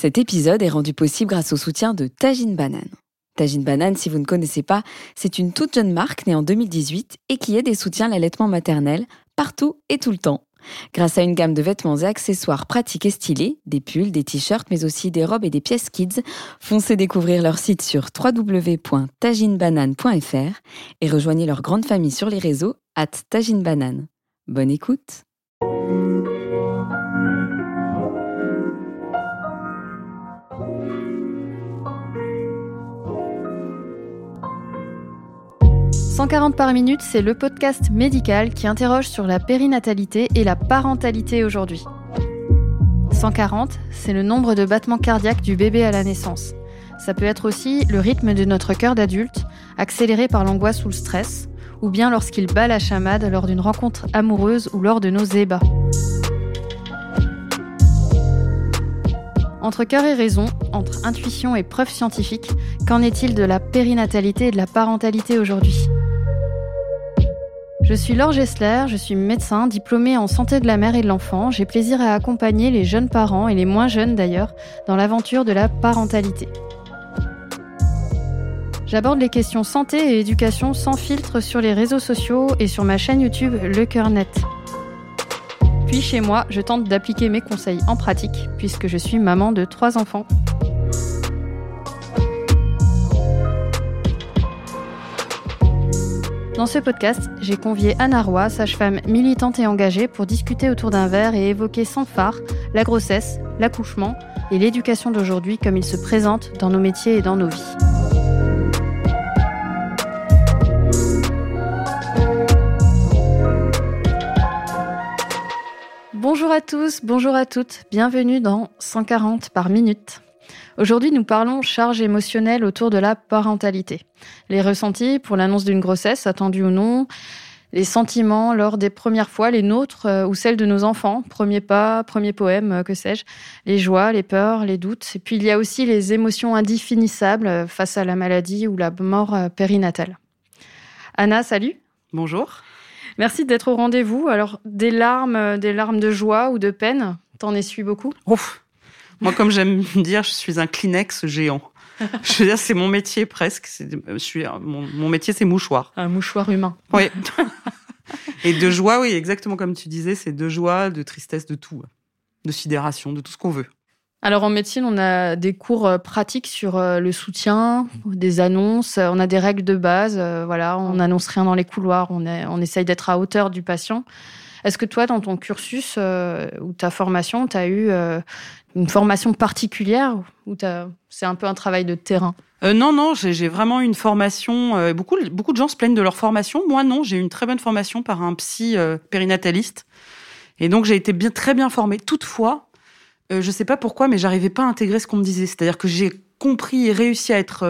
Cet épisode est rendu possible grâce au soutien de Tajine Banane. Tajine Banane, si vous ne connaissez pas, c'est une toute jeune marque née en 2018 et qui aide et soutient l'allaitement maternel partout et tout le temps. Grâce à une gamme de vêtements et accessoires pratiques et stylés, des pulls, des t-shirts, mais aussi des robes et des pièces kids, foncez découvrir leur site sur www.taginebanane.fr et rejoignez leur grande famille sur les réseaux at taginebanane. Bonne écoute 140 par minute, c'est le podcast médical qui interroge sur la périnatalité et la parentalité aujourd'hui. 140, c'est le nombre de battements cardiaques du bébé à la naissance. Ça peut être aussi le rythme de notre cœur d'adulte, accéléré par l'angoisse ou le stress, ou bien lorsqu'il bat la chamade lors d'une rencontre amoureuse ou lors de nos ébats. Entre cœur et raison, entre intuition et preuve scientifique, qu'en est-il de la périnatalité et de la parentalité aujourd'hui? Je suis Laure Gessler, je suis médecin diplômée en santé de la mère et de l'enfant. J'ai plaisir à accompagner les jeunes parents et les moins jeunes d'ailleurs dans l'aventure de la parentalité. J'aborde les questions santé et éducation sans filtre sur les réseaux sociaux et sur ma chaîne YouTube Le Cœur Net. Puis chez moi, je tente d'appliquer mes conseils en pratique puisque je suis maman de trois enfants. Dans ce podcast, j'ai convié Anna Roy, sage-femme militante et engagée, pour discuter autour d'un verre et évoquer sans phare la grossesse, l'accouchement et l'éducation d'aujourd'hui comme ils se présentent dans nos métiers et dans nos vies. Bonjour à tous, bonjour à toutes, bienvenue dans 140 par minute. Aujourd'hui, nous parlons charge émotionnelle autour de la parentalité. Les ressentis pour l'annonce d'une grossesse, attendue ou non, les sentiments lors des premières fois, les nôtres euh, ou celles de nos enfants, premier pas, premier poème, euh, que sais-je, les joies, les peurs, les doutes. Et puis il y a aussi les émotions indéfinissables euh, face à la maladie ou la mort périnatale. Anna, salut. Bonjour. Merci d'être au rendez-vous. Alors, des larmes, des larmes de joie ou de peine, t'en essuies beaucoup? Ouf, moi, comme j'aime dire, je suis un Kleenex géant. Je veux dire, c'est mon métier presque. Je suis, mon, mon métier, c'est mouchoir. Un mouchoir humain. Oui. Et de joie, oui, exactement comme tu disais, c'est de joie, de tristesse, de tout. De sidération, de tout ce qu'on veut. Alors en médecine, on a des cours euh, pratiques sur euh, le soutien, des annonces, on a des règles de base. Euh, voilà, on n'annonce rien dans les couloirs, on, est, on essaye d'être à hauteur du patient. Est-ce que toi, dans ton cursus ou ta formation, tu as eu une formation particulière ou c'est un peu un travail de terrain? Euh, non, non, j'ai vraiment une formation. Euh, beaucoup, beaucoup de gens se plaignent de leur formation. Moi, non, j'ai eu une très bonne formation par un psy euh, périnataliste. Et donc, j'ai été bien, très bien formée. Toutefois, je ne sais pas pourquoi, mais j'arrivais pas à intégrer ce qu'on me disait. C'est-à-dire que j'ai compris et réussi à être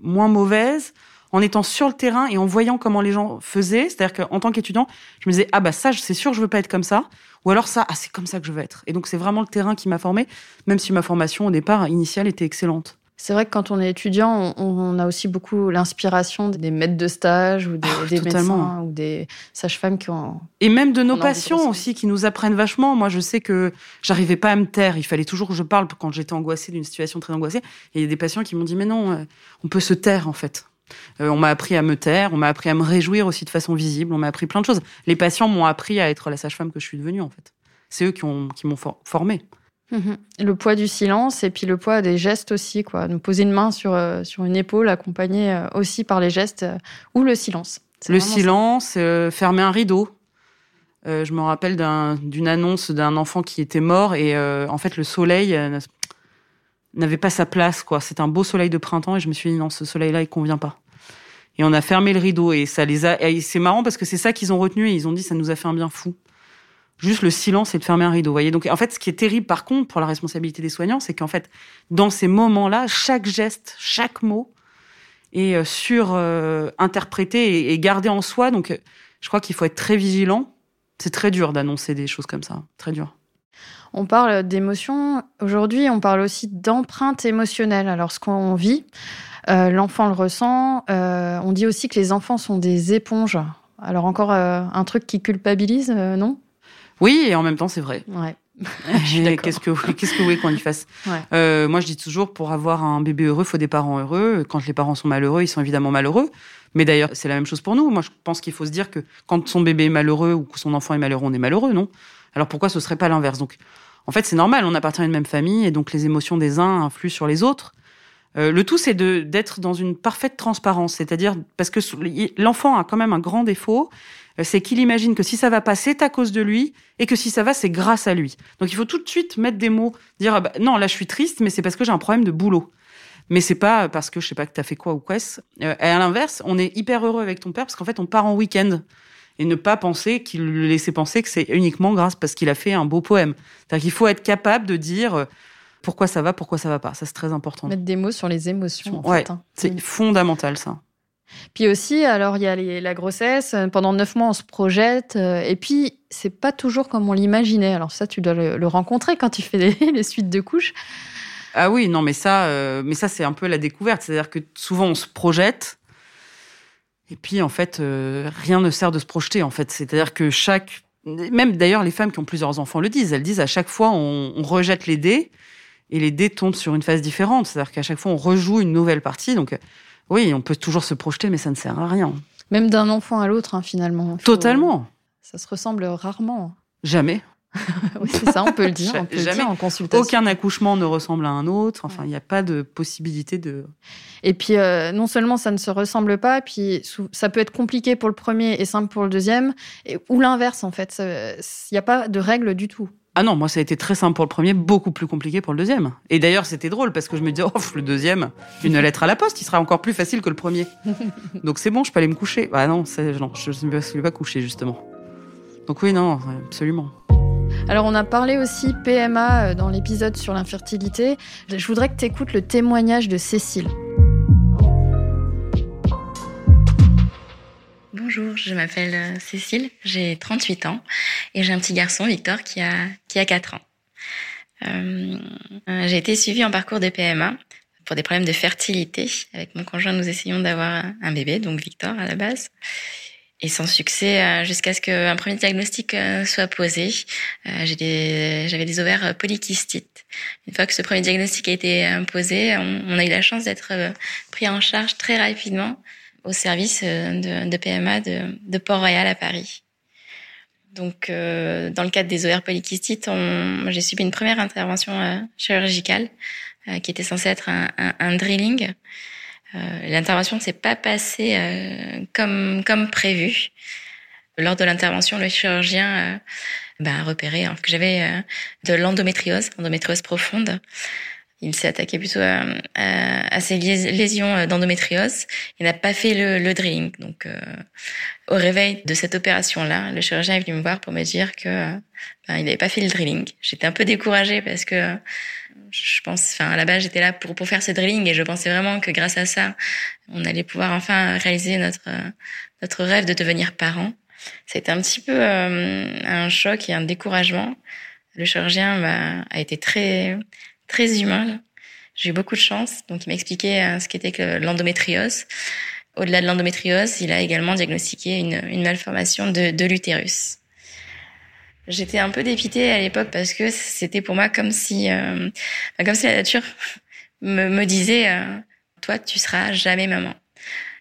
moins mauvaise en étant sur le terrain et en voyant comment les gens faisaient. C'est-à-dire qu'en tant qu'étudiant, je me disais, ah bah ça, c'est sûr, je veux pas être comme ça. Ou alors ça, ah, c'est comme ça que je veux être. Et donc, c'est vraiment le terrain qui m'a formé, même si ma formation au départ initiale était excellente. C'est vrai que quand on est étudiant, on, a aussi beaucoup l'inspiration des maîtres de stage ou des, ah, médecins ou des sages-femmes qui ont. Et même de nos patients aussi qui nous apprennent vachement. Moi, je sais que j'arrivais pas à me taire. Il fallait toujours que je parle quand j'étais angoissée d'une situation très angoissée. Et il y a des patients qui m'ont dit mais non, euh, on peut se taire en fait. Euh, on m'a appris à me taire, on m'a appris à me réjouir aussi de façon visible, on m'a appris plein de choses. Les patients m'ont appris à être la sage-femme que je suis devenue, en fait. C'est eux qui, m'ont formé. Mhm. Le poids du silence et puis le poids des gestes aussi, quoi. Nous poser une main sur, euh, sur une épaule, accompagnée euh, aussi par les gestes ou le silence. Le silence, fermer un rideau. je me rappelle d'une annonce d'un enfant qui était mort et en fait le soleil n'avait pas sa place, quoi. C'est un beau soleil de printemps et je me suis dit non, ce soleil-là, il convient pas. Et on a fermé le rideau et ça les a. C'est marrant parce que c'est ça qu'ils ont retenu et ils ont dit ça nous a fait un bien fou. Juste le silence et de fermer un rideau. Voyez. Donc en fait, ce qui est terrible par contre pour la responsabilité des soignants, c'est qu'en fait, dans ces moments-là, chaque geste, chaque mot est euh, sur euh, et, gardé en soi. Donc je crois qu'il faut être très vigilant. C'est très dur d'annoncer des choses comme ça, très dur. On parle d'émotions. Aujourd'hui, on parle aussi d'empreinte émotionnelle. Alors, ce qu'on vit, euh, l'enfant le ressent. On dit aussi que les enfants sont des éponges. Alors, encore un truc qui culpabilise, non? Oui, et en même temps, c'est vrai. Ouais. qu'est-ce que qu'est-ce que vous voulez qu'on y fasse? Euh, Moi, je dis toujours, pour avoir un bébé heureux, faut des parents heureux. Quand les parents sont malheureux, ils sont évidemment malheureux. Mais d'ailleurs, c'est la même chose pour nous. Moi, je pense qu'il faut se dire que quand son bébé est malheureux ou que son enfant est malheureux, on est malheureux, non? Alors pourquoi ce serait pas l'inverse? Donc, en fait, c'est normal. On appartient à une même famille et donc les émotions des uns influent sur les autres. Euh, le tout, c'est d'être dans une parfaite transparence, c'est-à-dire parce que l'enfant a quand même un grand défaut, euh, c'est qu'il imagine que si ça va pas, c'est à cause de lui, et que si ça va, c'est grâce à lui. Donc il faut tout de suite mettre des mots, dire ah bah, non, là je suis triste, mais c'est parce que j'ai un problème de boulot. Mais c'est pas parce que je sais pas que t'as fait quoi ou quoi. Euh, et à l'inverse, on est hyper heureux avec ton père parce qu'en fait on part en week-end et ne pas penser qu'il le laissait penser que c'est uniquement grâce parce qu'il a fait un beau poème. C'est-à-dire qu'il faut être capable de dire pourquoi ça va, pourquoi ça va pas. Ça c'est très important. Mettre des mots sur les émotions. En fait, hein. c'est mm. fondamental ça. Puis aussi, alors il y a la grossesse. Pendant neuf mois, on se projette. Euh, et puis, c'est pas toujours comme on l'imaginait. Alors ça, tu dois le, rencontrer quand tu fais les, suites de couches. Ah oui, non, mais ça, euh, mais ça, c'est un peu la découverte. C'est-à-dire que souvent, on se projette. Et puis, en fait, euh, rien ne sert de se projeter. En fait, c'est-à-dire que chaque, même d'ailleurs, les femmes qui ont plusieurs enfants le disent. Elles disent à chaque fois, on, on rejette les dés et les dés tombent sur une phase différente. C'est-à-dire qu'à chaque fois, on rejoue une nouvelle partie. Donc oui, on peut toujours se projeter, mais ça ne sert à rien. Même d'un enfant à l'autre, hein, finalement. Totalement. Ça se ressemble rarement. Jamais. oui, c'est ça, on peut le dire. On peut Jamais. en consultation. Aucun accouchement ne ressemble à un autre. Enfin, il n'y a pas de possibilité de. Et puis, euh, non seulement ça ne se ressemble pas, puis ça peut être compliqué pour le premier et simple pour le deuxième, et, ou l'inverse, en fait. Il n'y a pas de règle du tout. Ah non, moi ça a été très simple pour le premier, beaucoup plus compliqué pour le deuxième. Et d'ailleurs c'était drôle parce que je me disais, oh, le deuxième, une lettre à la poste, il sera encore plus facile que le premier. Donc c'est bon, je peux aller me coucher. Ah non, non je ne me suis pas coucher justement. Donc oui, non, absolument. Alors on a parlé aussi PMA euh, dans l'épisode sur l'infertilité. Je voudrais que tu écoutes le témoignage de Cécile. Bonjour, je m'appelle euh, Cécile, j'ai 38 ans et j'ai un petit garçon, Victor, qui a, qui a 4 ans. Euh, euh, j'ai été suivie en parcours de PMA pour des problèmes de fertilité. Avec mon conjoint, nous essayons d'avoir un bébé, donc Victor à la base. Et sans succès jusqu'à ce qu'un premier diagnostic soit posé. J'avais des, ovaires polykystites. Une fois que ce premier diagnostic a été posé, on a eu la chance d'être pris en charge très rapidement au service euh, de, PMA de, Port-Royal à Paris. Donc, euh, dans le cadre des OR polykystites, j'ai subi une première intervention euh, chirurgicale qui était censée être un, drilling. L'intervention ne s'est pas passée comme, comme prévu. Lors de l'intervention, le chirurgien bah, a repéré hein, que j'avais de l'endométriose, endométriose profonde. Il s'est attaqué plutôt à, ces lésions euh, d'endométriose. Il n'a pas fait le, drilling. Donc, euh, au réveil de cette opération-là, le chirurgien est venu me voir pour me dire que euh, ben, il n'avait pas fait le drilling. J'étais un peu découragée parce que je pense, enfin, à la base, j'étais là pour pour faire ce drilling et je pensais vraiment que grâce à ça, on allait pouvoir enfin réaliser notre notre rêve de devenir parent. C'était un petit peu un choc et un découragement. Le chirurgien bah, a été très très humain. J'ai eu beaucoup de chance. Donc, il m'a expliqué euh, ce qu'était que l'endométriose. Au-delà de l'endométriose, il a également diagnostiqué une, une malformation de, de l'utérus. J'étais un peu dépitée à l'époque parce que c'était pour moi comme si, euh, comme si la nature me, me disait, euh, toi, tu seras jamais maman.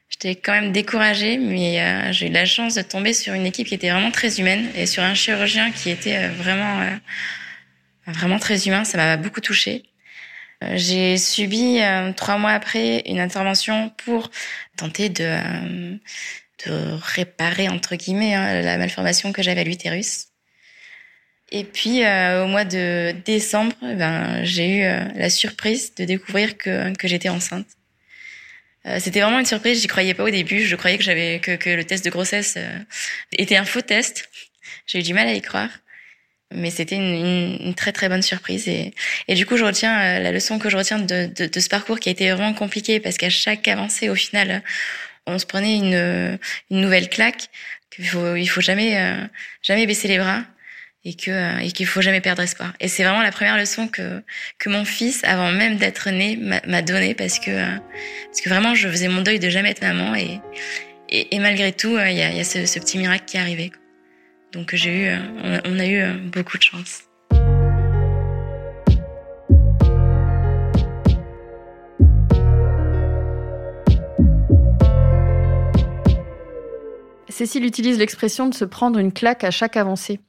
J'étais quand même découragée, mais euh, j'ai eu la chance de tomber sur une équipe qui était vraiment très humaine et sur un chirurgien qui était vraiment vraiment très humain. Ça m'a beaucoup touchée. Euh, j'ai subi euh, trois mois après une intervention pour tenter de, euh, de réparer entre guillemets hein, la malformation que j'avais à l'utérus. Et puis au mois de décembre, ben, j'ai eu la surprise de découvrir que, j'étais enceinte. C'était vraiment une surprise. J'y croyais pas au début. Je croyais que j'avais que le test de grossesse était un faux test. J'ai eu du mal à y croire mais c'était une, une, très très bonne surprise et, et du coup je retiens euh, la leçon que je retiens de, de, de, ce parcours qui a été vraiment compliqué parce qu'à chaque avancée au final on se prenait une, une nouvelle claque qu'il faut il faut jamais euh, jamais baisser les bras et que euh, et qu'il faut jamais perdre espoir. Et c'est vraiment la première leçon que que mon fils avant même d'être né m'a donné parce que parce que vraiment je faisais mon deuil de jamais être maman et et, malgré tout il y a, y a ce petit miracle qui est arrivé donc j'ai eu, on a eu euh, beaucoup de chance. Cécile utilise l'expression de se prendre une claque à chaque avancée.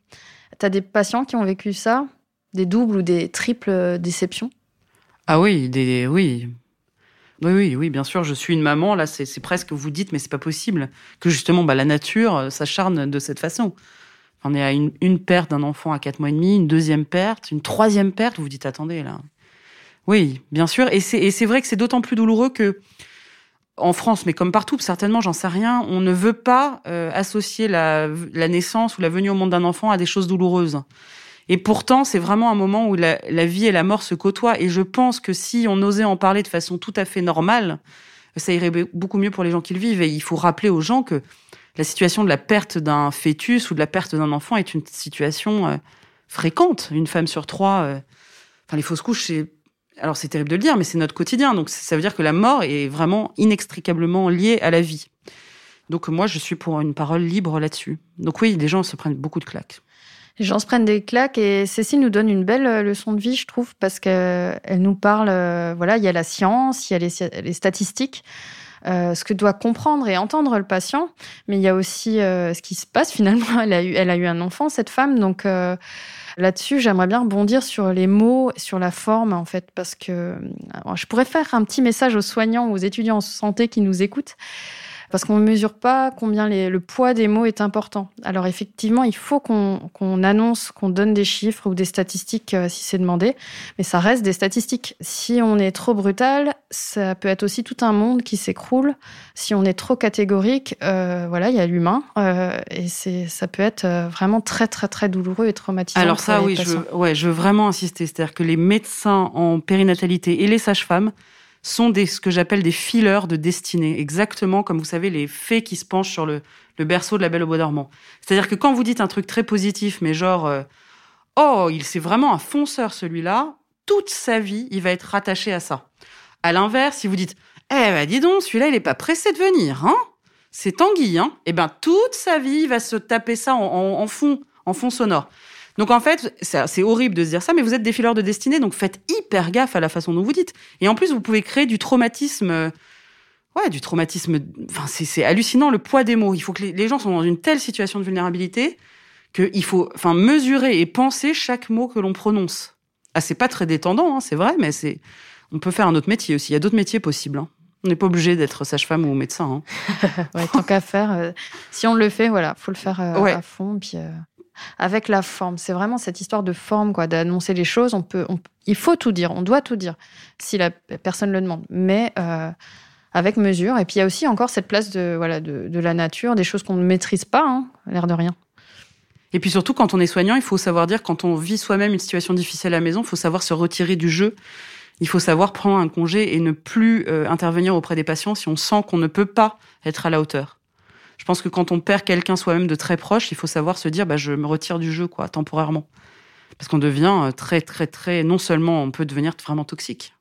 T'as des patients qui ont vécu ça, des doubles ou des triples euh, déceptions? Ah oui, des oui. Oui, oui, oui, bien sûr, je suis une maman. Là, c'est presque, vous dites, mais c'est pas possible que justement bah, la nature euh, s'acharne de cette façon. On est à une, perte d'un enfant à quatre mois et demi, une deuxième perte, une troisième perte. Vous vous dites, attendez, là. Oui, bien sûr. Et c'est vrai que c'est d'autant plus douloureux que en France, mais comme partout, certainement, j'en sais rien, on ne veut pas euh, associer la, naissance ou la venue au monde d'un enfant à des choses douloureuses. Et pourtant, c'est vraiment un moment où la, vie et la mort se côtoient. Et je pense que si on osait en parler de façon tout à fait normale, ça irait beaucoup mieux pour les gens qui le vivent. Et il faut rappeler aux gens que la situation de la perte d'un fœtus ou de la perte d'un enfant est une situation euh, fréquente. Une femme sur trois, euh, enfin les fausses couches, c'est alors c'est terrible de le dire, mais c'est notre quotidien. Donc ça veut dire que la mort est vraiment inextricablement liée à la vie. Donc moi, je suis pour une parole libre là-dessus. Donc oui, les gens se prennent beaucoup de claques. Les gens se prennent des claques et Cécile nous donne une belle euh, leçon de vie, je trouve, parce qu'elle nous parle, voilà, il y a la science, il y a les, statistiques, euh, ce que doit comprendre et entendre le patient, mais il y a aussi ce qui se passe finalement. Elle a eu, elle a eu un enfant, cette femme, donc Là-dessus, j'aimerais bien rebondir sur les mots, sur la forme, en fait, parce que je pourrais faire un petit message aux soignants, aux étudiants en santé qui nous écoutent parce qu'on ne mesure pas combien le poids des mots est important. Alors effectivement, il faut qu'on annonce, qu'on donne des chiffres ou des statistiques euh, si c'est demandé, mais ça reste des statistiques. Si on est trop brutal, ça peut être aussi tout un monde qui s'écroule. Si on est trop catégorique, euh, voilà, il y a l'humain euh, et ça peut être vraiment très très très douloureux et traumatisant. Alors ça, oui, je, ouais, je veux vraiment insister, c'est-à-dire que les médecins en périnatalité et les sages-femmes sont des, ce que j'appelle des fileurs de destinée, exactement comme vous savez les fées qui se penchent sur le, berceau de la Belle au bois dormant. C'est-à-dire que quand vous dites un truc très positif, mais genre euh, oh il c'est vraiment un fonceur celui-là, toute sa vie il va être rattaché à ça. À l'inverse, si vous dites eh ben dis donc celui-là il est pas pressé de venir, hein? C'est Tanguy, hein? Eh ben toute sa vie il va se taper ça en fond, en fond sonore. Donc en fait, c'est horrible de se dire ça, mais vous êtes des fileurs de destinée, donc faites hyper gaffe à la façon dont vous dites. Et en plus, vous pouvez créer du traumatisme. Euh, ouais, du traumatisme. Enfin, c'est hallucinant le poids des mots. Il faut que les, gens sont dans une telle situation de vulnérabilité qu'il faut, enfin, mesurer et penser chaque mot que l'on prononce. Ah, c'est pas très détendant, hein, c'est vrai, mais c'est. On peut faire un autre métier aussi. Il y a d'autres métiers possibles. Hein. On n'est pas obligé d'être sage-femme ou médecin. Hein. ouais, tant qu'à faire, euh, si on le fait, voilà, faut le faire euh, à fond. Puis, avec la forme. C'est vraiment cette histoire de forme, quoi, d'annoncer les choses. On peut, il faut tout dire, on doit tout dire si la personne le demande, mais euh, avec mesure. Et puis il y a aussi encore cette place de, voilà, de, la nature, des choses qu'on ne maîtrise pas, hein, l'air de rien. Et puis surtout, quand on est soignant, il faut savoir dire, quand on vit soi-même une situation difficile à la maison, il faut savoir se retirer du jeu. Il faut savoir prendre un congé et ne plus euh, intervenir auprès des patients si on sent qu'on ne peut pas être à la hauteur pense que quand on perd quelqu'un soi-même de très proche, il faut savoir se dire, bah, je me retire du jeu, quoi, temporairement. Parce qu'on devient euh, très, très, très, non seulement on peut devenir vraiment toxique.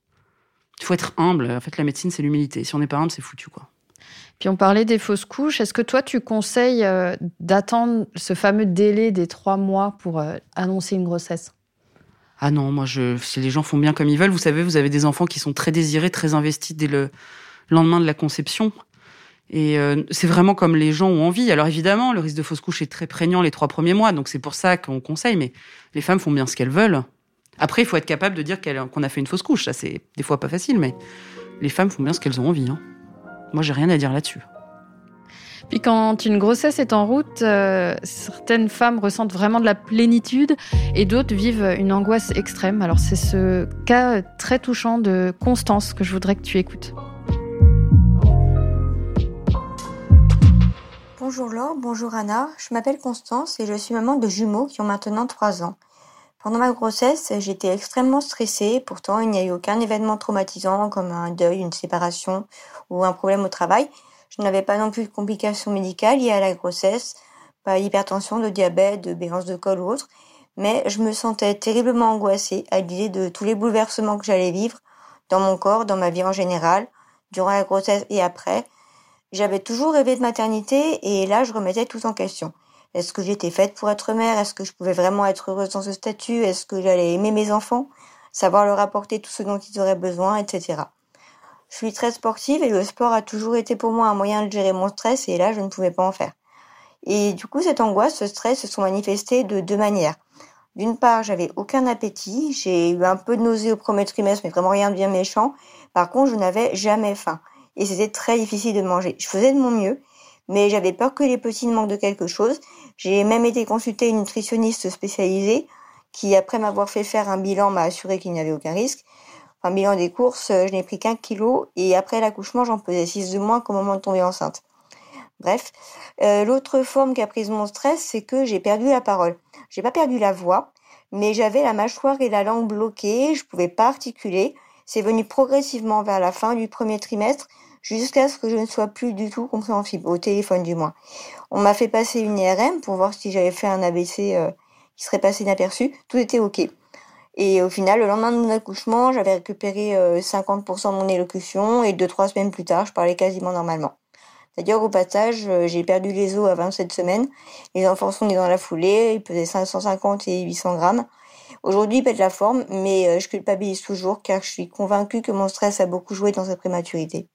Il faut être humble. En fait, la médecine, c'est l'humilité. Si on n'est pas humble, c'est foutu, quoi. Puis on parlait des fausses couches. Est-ce que toi, tu conseilles euh, d'attendre ce fameux délai des trois mois pour euh, annoncer une grossesse? Ah non, moi, je, si les gens font bien comme ils veulent, vous savez, vous avez des enfants qui sont très désirés, très investis dès le lendemain de la conception. Et euh, c'est vraiment comme les gens ont envie. Alors évidemment, le risque de fausse couche est très prégnant les trois premiers mois, donc c'est pour ça qu'on conseille. Mais les femmes font bien ce qu'elles veulent. Après, il faut être capable de dire qu'on a fait une fausse couche. Ça, c'est des fois pas facile, mais les femmes font bien ce qu'elles ont envie. Hein. Moi, j'ai rien à dire là-dessus. Puis quand une grossesse est en route, euh, certaines femmes ressentent vraiment de la plénitude et d'autres vivent une angoisse extrême. Alors c'est ce cas très touchant de Constance que je voudrais que tu écoutes. Bonjour Laure, bonjour Anna, je m'appelle Constance et je suis maman de jumeaux qui ont maintenant 3 ans. Pendant ma grossesse, j'étais extrêmement stressée, pourtant il n'y a eu aucun événement traumatisant comme un deuil, une séparation ou un problème au travail. Je n'avais pas non plus de complications médicales liées à la grossesse, pas d'hypertension, de diabète, de béance de col ou autre, mais je me sentais terriblement angoissée à l'idée de tous les bouleversements que j'allais vivre dans mon corps, dans ma vie en général, durant la grossesse et après, j'avais toujours rêvé de maternité et là, je remettais tout en question. Est-ce que j'étais faite pour être mère? Est-ce que je pouvais vraiment être heureuse dans ce statut? Est-ce que j'allais aimer mes enfants? Savoir leur apporter tout ce dont ils auraient besoin, etc. Je suis très sportive et le sport a toujours été pour moi un moyen de gérer mon stress et là, je ne pouvais pas en faire. Et du coup, cette angoisse, ce stress se sont manifestés de deux manières. D'une part, j'avais aucun appétit, j'ai eu un peu de nausée au premier trimestre, mais vraiment rien de bien méchant. Par contre, je n'avais jamais faim. Et c'était très difficile de manger. Je faisais de mon mieux, mais j'avais peur que les petits ne manquent de quelque chose. J'ai même été consulter une nutritionniste spécialisée qui, après m'avoir fait faire un bilan, m'a assuré qu'il n'y avait aucun risque. Un bilan des courses, je n'ai pris qu'un kilo et après l'accouchement, j'en pesais 6 de moins qu'au moment de tomber enceinte. Bref, euh, l'autre forme qu'a prise mon stress, c'est que j'ai perdu la parole. J'ai pas perdu la voix, mais j'avais la mâchoire et la langue bloquées, je pouvais pas articuler. C'est venu progressivement vers la fin du premier trimestre, jusqu'à ce que je ne sois plus du tout compréhensible, au téléphone du moins. On m'a fait passer une IRM pour voir si j'avais fait un ABC euh, qui serait passé inaperçu. Tout était OK. Et au final, le lendemain de mon accouchement, j'avais récupéré 50% euh, de mon élocution et deux, trois semaines plus tard, je parlais quasiment normalement. C'est-à-dire au passage, euh, j'ai perdu les os à 27 semaines. Les enfants sont nés dans la foulée, ils pesaient 550 et 800 grammes. Aujourd'hui, ils pètent la forme, mais je culpabilise toujours car je suis convaincue que mon stress a beaucoup joué dans sa prématurité.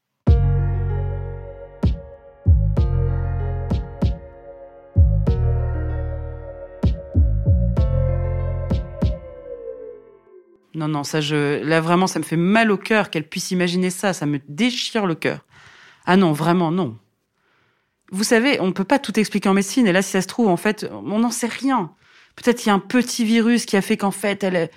Non, non, ça, je, là vraiment, ça me fait mal au cœur qu'elle puisse imaginer ça. Ça me déchire le cœur. Ah non, vraiment, non vous savez, on ne peut pas tout expliquer en médecine. Et là, si ça se trouve, en fait, on n'en sait rien. Peut-être il y a un petit virus qui a fait qu'en fait, elle est...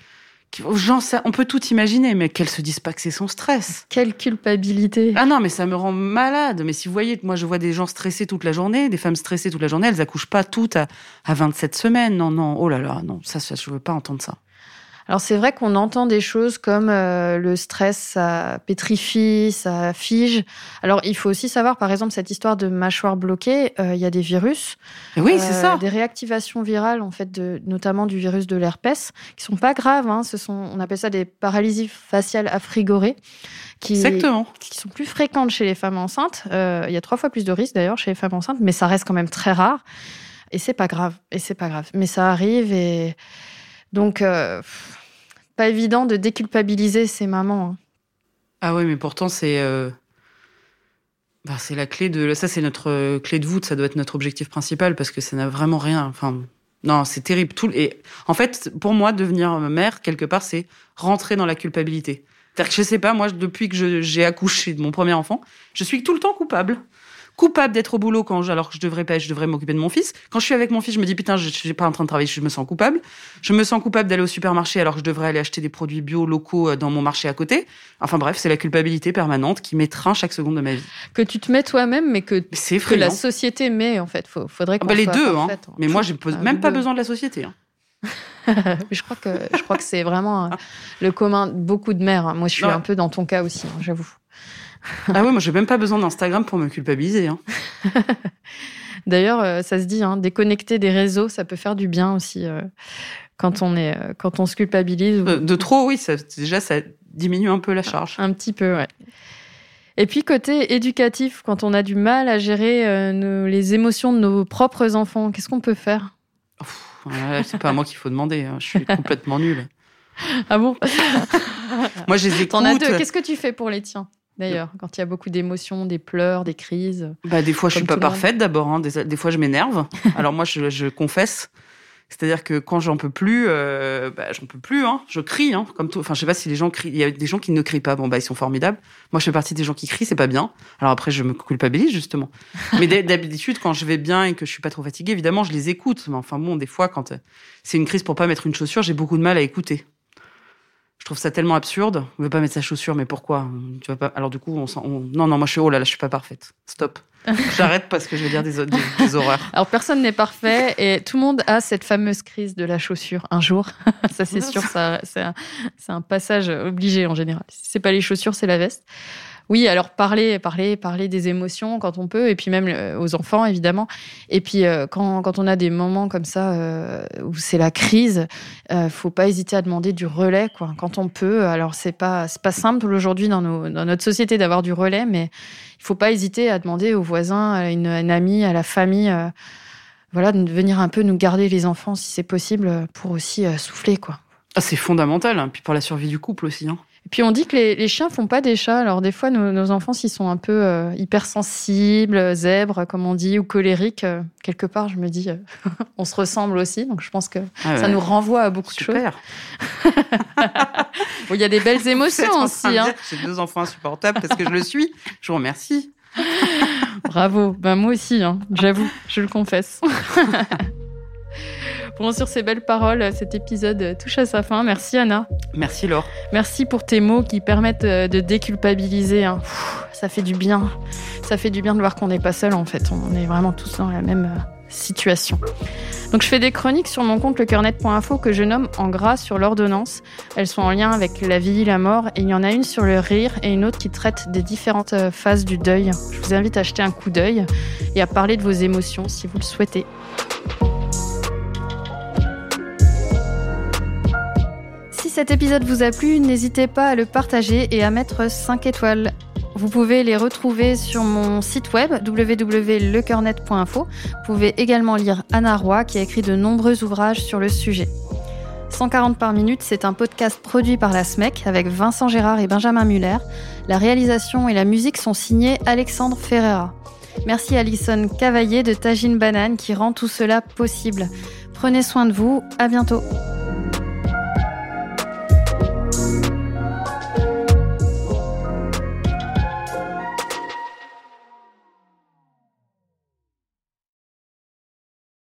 on peut tout imaginer, mais qu'elle se dise pas que c'est son stress. Quelle culpabilité. Ah non, mais ça me rend malade. Mais si vous voyez, moi je vois des gens stressés toute la journée, des femmes stressées toute la journée, elles accouchent pas toutes à, à 27 semaines. Non, non, oh là là, non, ça, ça je veux pas entendre ça. Alors c'est vrai qu'on entend des choses comme euh, le stress, ça pétrifie, ça fige. Alors il faut aussi savoir, par exemple, cette histoire de mâchoire bloquée, euh, il y a des virus. oui, c'est ça. Euh, des réactivations virales, en fait, de, notamment du virus de l'herpès, qui sont pas graves. Hein, ce sont, on appelle ça des paralysies faciales affrigorées. Qui, Exactement. qui sont plus fréquentes chez les femmes enceintes. il y a trois fois plus de risques d'ailleurs chez les femmes enceintes, mais ça reste quand même très rare. Et c'est pas grave. Et c'est pas grave. Mais ça arrive et donc, euh, pas évident de déculpabiliser ces mamans. Hein. Ah oui, mais pourtant, c'est. Euh, bah, c'est la clé de. Ça, c'est notre euh, clé de voûte, ça doit être notre objectif principal parce que ça n'a vraiment rien. Enfin, non, c'est terrible. Tout... Et en fait, pour moi, devenir mère, quelque part, c'est rentrer dans la culpabilité. C'est-à-dire que je sais pas, moi, depuis que j'ai accouché de mon premier enfant, je suis tout le temps coupable coupable d'être au boulot quand alors que je devrais pas, je devrais m'occuper de mon fils. Quand je suis avec mon fils, je me dis putain, je, suis pas en train de travailler, je me sens coupable. Je me sens coupable d'aller au supermarché alors que je devrais aller acheter des produits bio locaux euh, dans mon marché à côté. Enfin bref, c'est la culpabilité permanente qui m'étreint chaque seconde de ma vie. Que tu te mets toi-même, mais que, que la société met en fait. faudrait ah bah, les deux, hein. Mais moi, j'ai même pas besoin de la société. Hein. je crois que je crois que c'est vraiment euh, le commun de beaucoup de mères. Hein. Moi, je suis un peu dans ton cas aussi, j'avoue ah oui, moi j'ai même pas besoin d'Instagram pour me culpabiliser. Hein. D'ailleurs, euh, ça se dit, hein, déconnecter des réseaux, ça peut faire du bien aussi euh, quand on est, euh, quand on se culpabilise. De, trop, oui, ça, déjà ça diminue un peu la charge. Un, petit peu, ouais. Et puis côté éducatif, quand on a du mal à gérer les émotions de nos propres enfants, qu'est-ce qu'on peut faire? C'est pas à moi qu'il faut demander. Hein. Je suis complètement nulle. Ah bon? Moi, je les écoute. T'en as deux. Qu'est-ce que tu fais pour les tiens? D'ailleurs, quand il y a beaucoup d'émotions, des pleurs, des crises bah, Des fois, je suis pas parfaite d'abord. Hein. Des, fois, je m'énerve. Alors moi, je, confesse. C'est-à-dire que quand j'en peux plus, euh, bah, j'en peux plus. Hein. Je crie, hein, comme tout. Enfin, je sais pas si les gens crient. Il y a des gens qui ne crient pas. Bon, bah, ils sont formidables. Moi, je fais partie des gens qui crient, c'est pas bien. Alors après, je me culpabilise justement. Mais d'habitude, quand je vais bien et que je suis pas trop fatiguée, évidemment, je les écoute. Mais enfin bon, des fois, quand euh, c'est une crise pour pas mettre une chaussure, j'ai beaucoup de mal à écouter je trouve ça tellement absurde. On veut pas mettre sa chaussure, mais pourquoi? Tu vas pas Alors du coup, on, on... non, non, moi je suis oh là là, je suis pas parfaite. Stop. J'arrête parce que je vais dire des, des, horreurs. Alors personne n'est parfait et tout le monde a cette fameuse crise de la chaussure un jour. ça c'est sûr, ça, c'est un, un, passage obligé en général. Si c'est pas les chaussures, c'est la veste. Oui, alors parler, parler, parler des émotions quand on peut, et puis même euh, aux enfants évidemment. Et puis euh, quand, quand on a des moments comme ça euh, où c'est la crise, euh, faut pas hésiter à demander du relais quoi. Quand on peut. Alors c'est pas pas simple aujourd'hui dans notre société d'avoir du relais, mais il faut pas hésiter à demander aux voisins, à une, une amie, à la famille. voilà, de venir un peu nous garder les enfants si c'est possible pour aussi souffler quoi. Ah, c'est fondamental, hein. puis pour la survie du couple aussi. Hein. Et puis on dit que les, les chiens font pas des chats. Alors des fois, nos, nos enfants, s'ils sont un peu euh, hypersensibles, zèbres, comme on dit, ou colériques, euh, quelque part, je me dis, euh, on se ressemble aussi. Donc je pense que Ah ça nous renvoie à beaucoup de choses. Bon, Il y a des belles émotions en aussi. Hein. J'ai deux enfants insupportables parce que je le suis. Je vous remercie. Bravo. Ben, moi aussi, hein, j'avoue, je le confesse. Bon, sur ces belles paroles, cet épisode touche à sa fin. Merci Anna. Merci Laure. Merci pour tes mots qui permettent euh, de déculpabiliser. hein. Ça fait du bien. Ça fait du bien de voir qu'on n'est pas seul en fait. On est vraiment tous dans la même euh, situation. Donc je fais des chroniques sur mon compte lecoeurnet.info que je nomme en gras sur l'ordonnance. Elles sont en lien avec la vie, la mort et il y en a une sur le rire et une autre qui traite des différentes euh, phases du deuil. Je vous invite à jeter un coup d'œil et à parler de vos émotions si vous le souhaitez. Cet épisode vous a plu, n'hésitez pas à le partager et à mettre 5 étoiles. Vous pouvez les retrouver sur mon site web www.lecoeurnet.info. Vous pouvez également lire Anna Roy qui a écrit de nombreux ouvrages sur le sujet. 140 par minute, c'est un podcast produit par la SMEC avec Vincent Gérard et Benjamin Muller. La réalisation et la musique sont signés Alexandre Ferreira. Merci Alison Cavaillé de Tagine Banane qui rend tout cela possible. Prenez soin de vous, à bientôt.